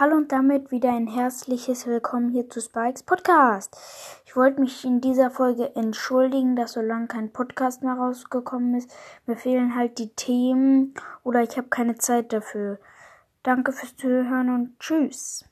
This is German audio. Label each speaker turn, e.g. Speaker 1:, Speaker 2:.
Speaker 1: Hallo und damit wieder ein herzliches Willkommen hier zu Spikes Podcast. Ich wollte mich in dieser Folge entschuldigen, dass so lange kein Podcast mehr rausgekommen ist. Mir fehlen halt die Themen oder ich habe keine Zeit dafür. Danke fürs Zuhören und tschüss.